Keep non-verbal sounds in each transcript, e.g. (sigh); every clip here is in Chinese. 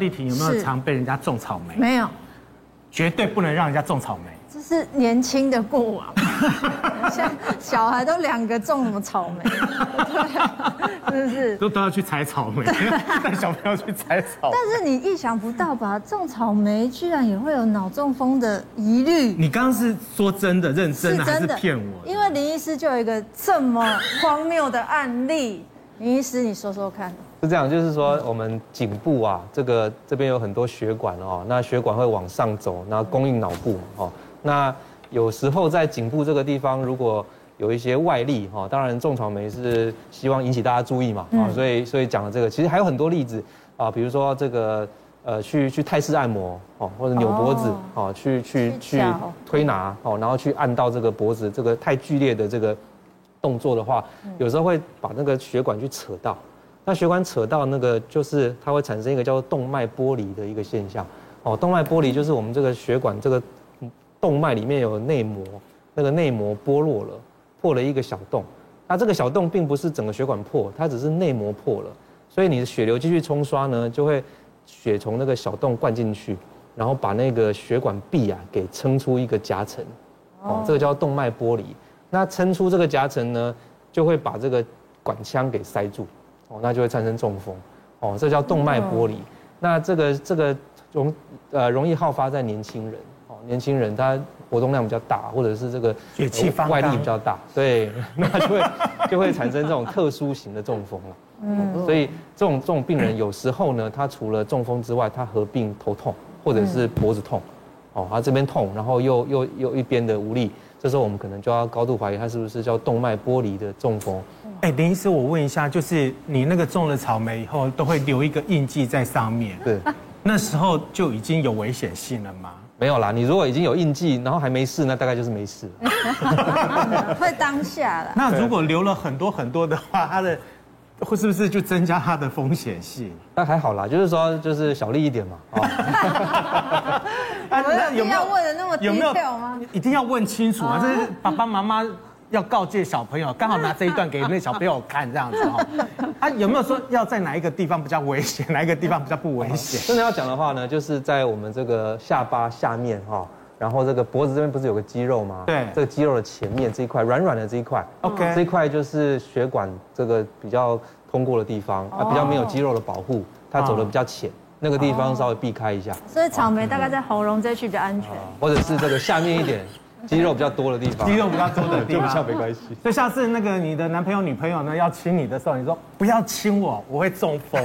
丽婷有没有是常被人家种草莓？没有，绝对不能让人家种草莓。这是年轻的过往。(laughs) 像小孩都两个种什么草莓？(laughs) 对啊，是不是？都都要去采草莓，(laughs) 带小朋友去采草莓。但是你意想不到吧？种草莓居然也会有脑中风的疑虑。你刚刚是说真的、认真的还是骗我？因为林医师就有一个这么荒谬的案例，林医师你说说看。是这样，就是说我们颈部啊，这个这边有很多血管哦，那血管会往上走，然后供应脑部哦。那有时候在颈部这个地方，如果有一些外力哈，当然种草莓是希望引起大家注意嘛啊，所以所以讲了这个，其实还有很多例子啊，比如说这个呃去去泰式按摩哦，或者扭脖子哦，去去去推拿哦，然后去按到这个脖子这个太剧烈的这个动作的话，有时候会把那个血管去扯到。那血管扯到那个，就是它会产生一个叫做动脉剥离的一个现象。哦，动脉剥离就是我们这个血管这个动脉里面有内膜，那个内膜剥落了，破了一个小洞。那这个小洞并不是整个血管破，它只是内膜破了。所以你的血流继续冲刷呢，就会血从那个小洞灌进去，然后把那个血管壁啊给撑出一个夹层。哦，这个叫动脉剥离。那撑出这个夹层呢，就会把这个管腔给塞住。哦，那就会产生中风，哦，这叫动脉剥离。那这个这个容呃容易好发在年轻人，哦，年轻人他活动量比较大，或者是这个血气方刚，外力比较大，对，(laughs) 那就会就会产生这种特殊型的中风了。嗯，所以这种这种病人有时候呢，他除了中风之外，他合并头痛或者是脖子痛，哦，他这边痛，然后又又又一边的无力，这时候我们可能就要高度怀疑他是不是叫动脉剥离的中风。哎，林医师，我问一下，就是你那个种了草莓以后，都会留一个印记在上面，对，那时候就已经有危险性了吗？没有啦，你如果已经有印记，然后还没事，那大概就是没事了。(laughs) 会当下了。那如果留了很多很多的话，它的会是不是就增加它的风险性？那还好啦，就是说就是小力一点嘛。(laughs) 啊，那有没有问的那么有没有吗？一定要问清楚啊！这是爸爸妈妈。要告诫小朋友，刚好拿这一段给那小朋友看，这样子哈。他 (laughs) 有没有说要在哪一个地方比较危险，(laughs) 哪一个地方比较不危险？(laughs) 真的要讲的话呢，就是在我们这个下巴下面哈，然后这个脖子这边不是有个肌肉吗？对，这个肌肉的前面这一块软软的这一块，OK，这一块就是血管这个比较通过的地方，啊，比较没有肌肉的保护，它走的比较浅，那个地方稍微避开一下。所以草莓大概在喉咙这区比较安全，或者是这个下面一点。肌肉比较多的地方，肌肉比较多的地方比较没关系。(laughs) 所以下次那个你的男朋友、女朋友呢要亲你的时候，你说不要亲我，我会中风，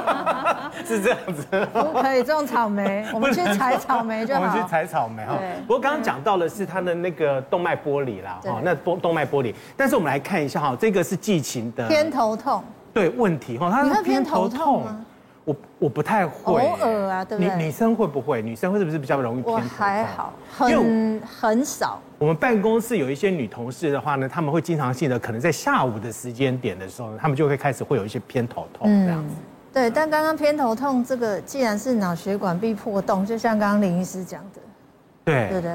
(laughs) 是这样子。不可以种草莓，我们去采草莓就好。我们去采草莓哈。不过刚刚讲到的是他的那个动脉剥离啦，哈，那动动脉剥离。但是我们来看一下哈，这个是季晴的偏头痛，对问题哈，他是偏头痛吗？我我不太会，偶尔啊，对不对？女女生会不会？女生会是不是比较容易偏？我还好，很很少。我们办公室有一些女同事的话呢，他们会经常性的，可能在下午的时间点的时候，他们就会开始会有一些偏头痛这样子。嗯、对，但刚刚偏头痛这个，既然是脑血管壁破洞，就像刚刚林医师讲的，对对对。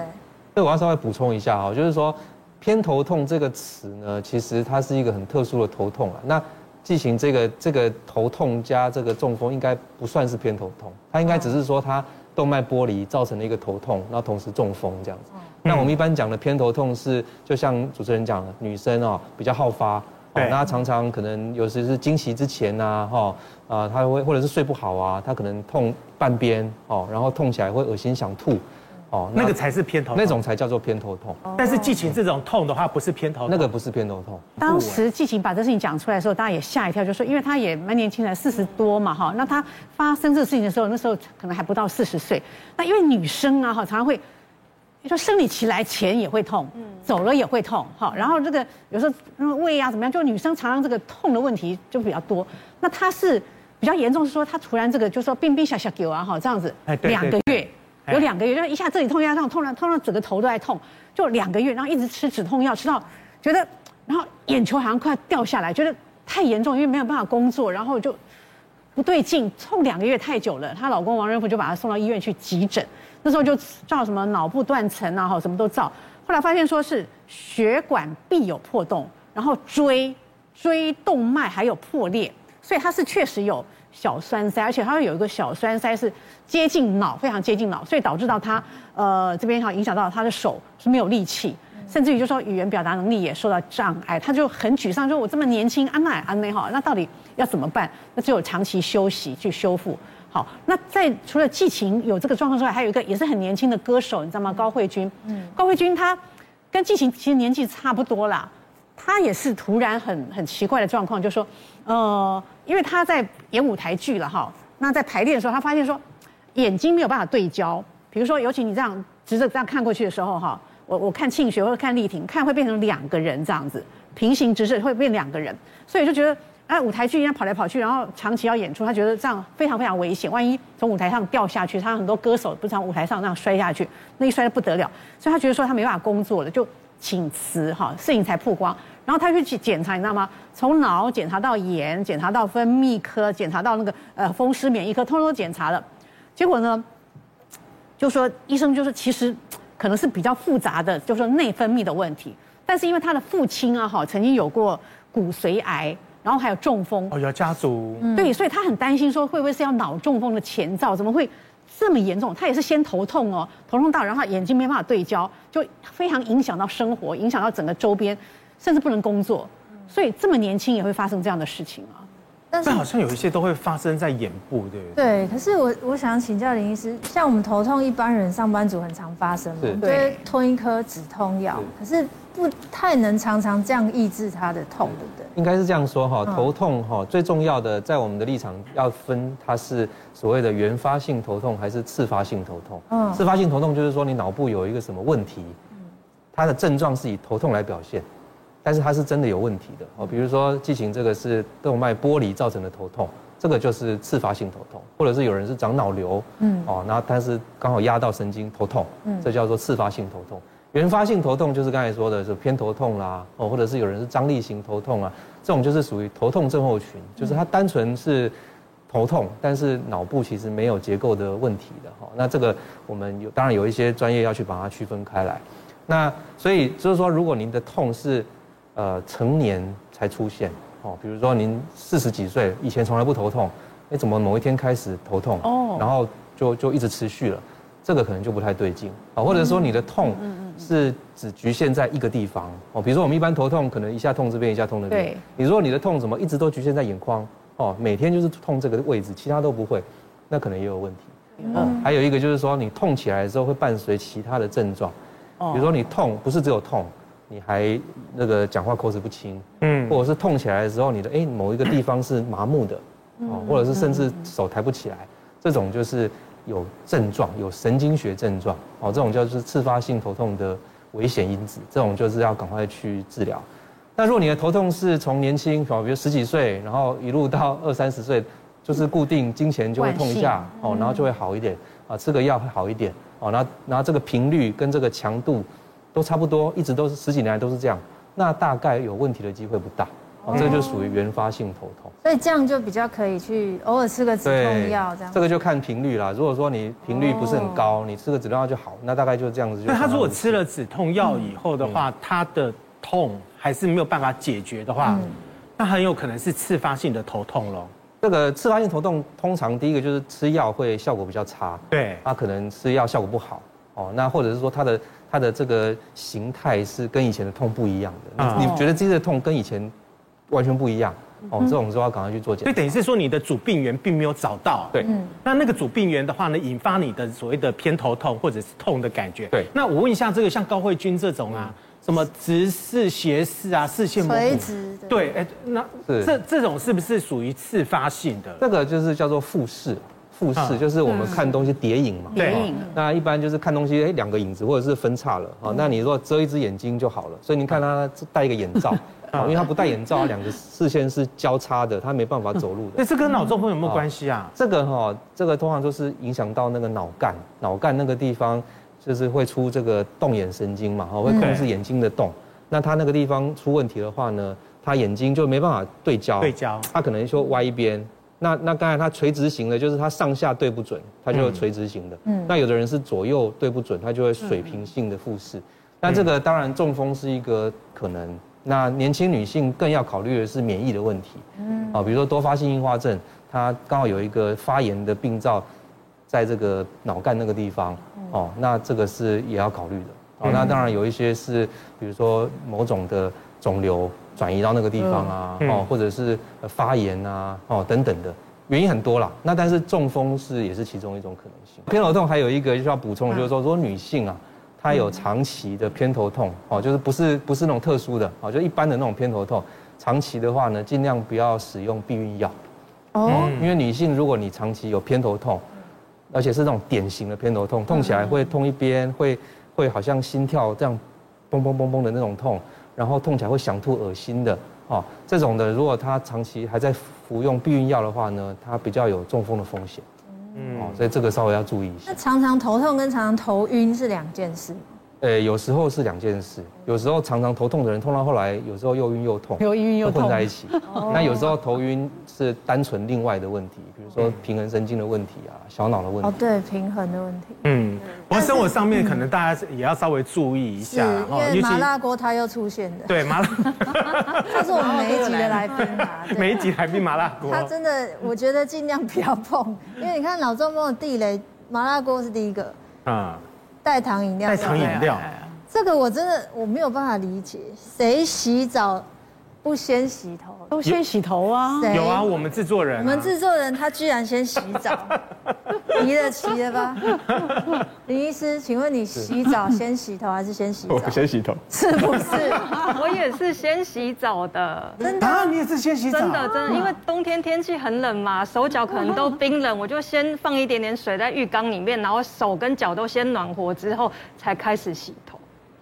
这我要稍微补充一下哈，就是说偏头痛这个词呢，其实它是一个很特殊的头痛啊。那进行这个这个头痛加这个中风，应该不算是偏头痛，它应该只是说它动脉剥离造成了一个头痛，然后同时中风这样子。那我们一般讲的偏头痛是，就像主持人讲的，女生哦比较好发，那她常常可能有时是经期之前呐，哈啊，她会或者是睡不好啊，她可能痛半边哦，然后痛起来会恶心想吐。哦，那个才是偏头痛，那种才叫做偏头痛。但是季晴这种痛的话，不是偏头痛，那个不是偏头痛。当时季晴把这事情讲出来的时候，大家也吓一跳，就说，因为他也蛮年轻的，四十多嘛，哈。那他发生这个事情的时候，那时候可能还不到四十岁。那因为女生啊，哈，常常会，你说生理期来前也会痛，走了也会痛，哈。然后这个有时候胃啊怎么样，就女生常常这个痛的问题就比较多。那她是比较严重，是说她突然这个就说冰冰小小狗啊，哈，这样子，两个月。有两个月，就一下这里痛，一下痛，痛了，痛到整个头都在痛，就两个月，然后一直吃止痛药，吃到觉得，然后眼球好像快要掉下来，觉得太严重，因为没有办法工作，然后就不对劲，痛两个月太久了，她老公王仁福就把她送到医院去急诊，那时候就照什么脑部断层啊，哈，什么都照，后来发现说是血管壁有破洞，然后椎椎动脉还有破裂，所以他是确实有小栓塞，而且它会有一个小栓塞是接近脑，非常接近脑，所以导致到他呃这边哈影响到他的手是没有力气，甚至于就说语言表达能力也受到障碍，他就很沮丧，说我这么年轻，安奈安奈哈，那到底要怎么办？那只有长期休息去修复。好，那在除了季晴有这个状况之外，还有一个也是很年轻的歌手，你知道吗？高慧君。嗯，高慧君她跟季晴其实年纪差不多啦，他也是突然很很奇怪的状况，就说，呃，因为他在演舞台剧了哈，那在排练的时候，他发现说眼睛没有办法对焦，比如说，尤其你这样直着这样看过去的时候哈，我我看庆学或者看丽婷，看会变成两个人这样子，平行直视会变两个人，所以就觉得。哎，舞台剧一样跑来跑去，然后长期要演出，他觉得这样非常非常危险，万一从舞台上掉下去，他很多歌手不是从舞台上那样摔下去，那一摔得不得了，所以他觉得说他没办法工作了，就请辞哈，事情才曝光。然后他去检查，你知道吗？从脑检查到眼，检查到分泌科，检查到那个呃风湿免疫科，通通都检查了，结果呢，就说医生就说其实可能是比较复杂的，就是说内分泌的问题，但是因为他的父亲啊哈曾经有过骨髓癌。然后还有中风哦，有家族，对，所以他很担心说会不会是要脑中风的前兆？怎么会这么严重？他也是先头痛哦，头痛到然后眼睛没办法对焦，就非常影响到生活，影响到整个周边，甚至不能工作。所以这么年轻也会发生这样的事情啊？但是好像有一些都会发生在眼部，对不对？对，可是我我想请教林医师，像我们头痛，一般人上班族很常发生嘛，对，吞一颗止痛药，可是。不太能常常这样抑制他的痛，对不对？应该是这样说哈，头痛哈最重要的，在我们的立场要分，它是所谓的原发性头痛还是次发性头痛。嗯，次发性头痛就是说你脑部有一个什么问题，它的症状是以头痛来表现，但是它是真的有问题的哦。比如说季晴这个是动脉剥离造成的头痛，这个就是次发性头痛，或者是有人是长脑瘤，嗯，哦，然后但是刚好压到神经头痛，嗯，这叫做次发性头痛。原发性头痛就是刚才说的是偏头痛啦，哦，或者是有人是张力型头痛啊，这种就是属于头痛症候群，就是它单纯是头痛，但是脑部其实没有结构的问题的哈。那这个我们有当然有一些专业要去把它区分开来。那所以就是说，如果您的痛是呃成年才出现哦，比如说您四十几岁以前从来不头痛，哎怎么某一天开始头痛哦，然后就就一直持续了。这个可能就不太对劲啊，或者说你的痛是只局限在一个地方哦，比如说我们一般头痛可能一下痛这边，一下痛那边。对。你说你的痛怎么一直都局限在眼眶哦，每天就是痛这个位置，其他都不会，那可能也有问题。嗯。还有一个就是说你痛起来的时候会伴随其他的症状，比如说你痛不是只有痛，你还那个讲话口齿不清，嗯，或者是痛起来的时候你的哎某一个地方是麻木的，哦，或者是甚至手抬不起来，这种就是。有症状，有神经学症状，哦，这种就是次发性头痛的危险因子，这种就是要赶快去治疗。那如果你的头痛是从年轻，比如十几岁，然后一路到二三十岁，就是固定经前就会痛一下，哦，然后就会好一点，啊，吃个药会好一点，哦，然后然后这个频率跟这个强度都差不多，一直都是十几年来都是这样，那大概有问题的机会不大。哦，这个就属于原发性头痛，所以这样就比较可以去偶尔吃个止痛药这样。这个就看频率啦。如果说你频率不是很高，你吃个止痛药就好，那大概就是这样子。那他如果吃了止痛药以后的话，他的痛还是没有办法解决的话，那很有可能是次发性的头痛喽。这个次发性头痛通常第一个就是吃药会效果比较差，对，他可能吃药效果不好哦。那或者是说他的他的这个形态是跟以前的痛不一样的。你你觉得这个痛跟以前？完全不一样哦，这种时候要赶快去做检查。所以等于是说你的主病源并没有找到。对，那那个主病源的话呢，引发你的所谓的偏头痛或者是痛的感觉。对，那我问一下，这个像高慧君这种啊，什么直视、斜视啊，视线模糊，垂直的。对，哎，那这这种是不是属于次发性的？这个就是叫做复视，复视就是我们看东西叠影嘛。叠影。那一般就是看东西，哎，两个影子或者是分叉了啊。那你如果遮一只眼睛就好了。所以你看他戴一个眼罩。(laughs) 因为他不戴眼罩，两个视线是交叉的，他没办法走路的。那这跟脑中风有没有关系啊？这个哈，这个通常都是影响到那个脑干，脑干那个地方就是会出这个动眼神经嘛，哈，会控制眼睛的动。那他那个地方出问题的话呢，他眼睛就没办法对焦，对焦，他可能说歪一边。那那刚才它垂直型的，就是它上下对不准，它就垂直型的。嗯。那有的人是左右对不准，它就会水平性的复视。那这个当然中风是一个可能。那年轻女性更要考虑的是免疫的问题，嗯，啊，比如说多发性硬化症，它刚好有一个发炎的病灶，在这个脑干那个地方，哦，那这个是也要考虑的。哦，那当然有一些是，比如说某种的肿瘤转移到那个地方啊，哦，或者是发炎啊，哦等等的原因很多啦。那但是中风是也是其中一种可能性。偏头痛还有一个需要补充，就是说，如果女性啊。她有长期的偏头痛，哦，就是不是不是那种特殊的，哦，就一般的那种偏头痛，长期的话呢，尽量不要使用避孕药，哦，因为女性如果你长期有偏头痛，而且是那种典型的偏头痛，痛起来会痛一边，会会好像心跳这样，嘣嘣嘣嘣的那种痛，然后痛起来会想吐、恶心的，哦，这种的如果他长期还在服用避孕药的话呢，他比较有中风的风险。嗯，哦，所以这个稍微要注意一下。那常常头痛跟常常头晕是两件事。呃，有时候是两件事，有时候常常头痛的人，痛到后来有时候又晕又痛，(laughs) 又晕又痛混在一起。(laughs) 那有时候头晕是单纯另外的问题，比如说平衡神经的问题啊，小脑的问题。哦，对，平衡的问题。嗯，不过生活上面可能大家也要稍微注意一下。因为麻辣锅它又出现的。对，麻辣。(laughs) 他是我们每一集的来宾啊。每一集来宾麻辣锅。他真的，我觉得尽量不要碰，因为你看脑中风的地雷，麻辣锅是第一个。啊。代糖饮料，代糖饮料，这个我真的我没有办法理解，谁洗澡不先洗头？都先洗头啊！有啊，我们制作人，我们制作人他居然先洗澡，离了奇了吧？林医师，请问你洗澡先洗头还是先洗澡？我先洗头，是不是？(laughs) 我也是先洗澡的，真的啊？你也是先洗澡？真的真的，因为冬天天气很冷嘛，手脚可能都冰冷，我就先放一点点水在浴缸里面，然后手跟脚都先暖和之后才开始洗头。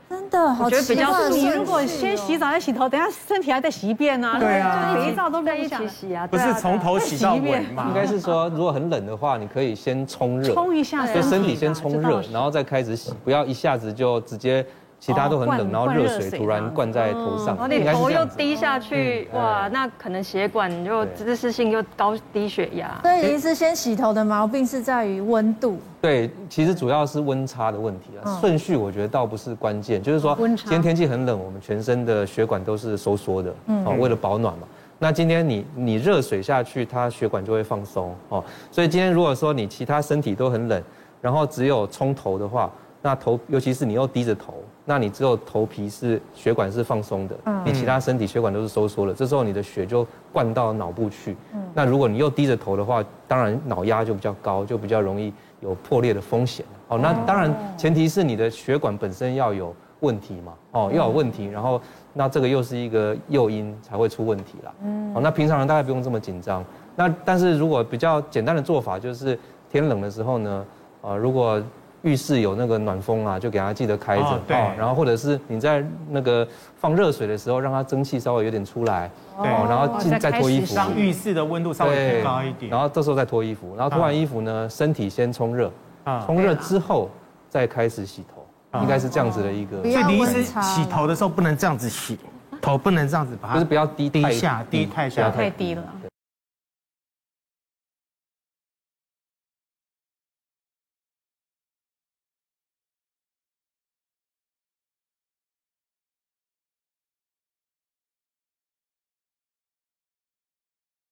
真的，我觉得比较是你如果先洗澡再洗头，等下身体还得洗一遍啊。对啊，肥皂都在一起洗啊。不是从头洗到尾嘛？应该是说，如果很冷的话，你可以先冲热，冲一下，就身体先冲热，然后再开始洗，不要一下子就直接。其他都很冷，然后热水突然灌在头上，你头又低下去，哇，那可能血管就姿势性又高低血压。所以林医师先洗头的毛病是在于温度。对，其实主要是温差的问题啊。顺序我觉得倒不是关键，就是说，今天天气很冷，我们全身的血管都是收缩的，哦，为了保暖嘛。那今天你你热水下去，它血管就会放松，哦。所以今天如果说你其他身体都很冷，然后只有冲头的话，那头尤其是你又低着头。那你只有头皮是血管是放松的，你其他身体血管都是收缩的，这时候你的血就灌到脑部去。嗯那如果你又低着头的话，当然脑压就比较高，就比较容易有破裂的风险。哦，那当然前提是你的血管本身要有问题嘛，哦，要有问题，然后那这个又是一个诱因才会出问题啦。哦，那平常人大概不用这么紧张。那但是如果比较简单的做法就是天冷的时候呢，呃，如果浴室有那个暖风啊，就给它记得开着，哦，对，然后或者是你在那个放热水的时候，让它蒸汽稍微有点出来，对，然后进再脱衣服，让浴室的温度稍微高一点，然后这时候再脱衣服，然后脱完衣服呢，身体先冲热，啊。冲热之后再开始洗头，应该是这样子的一个。所以林医师洗头的时候不能这样子洗，头不能这样子把它，就是不要低低下，低太下，太低了。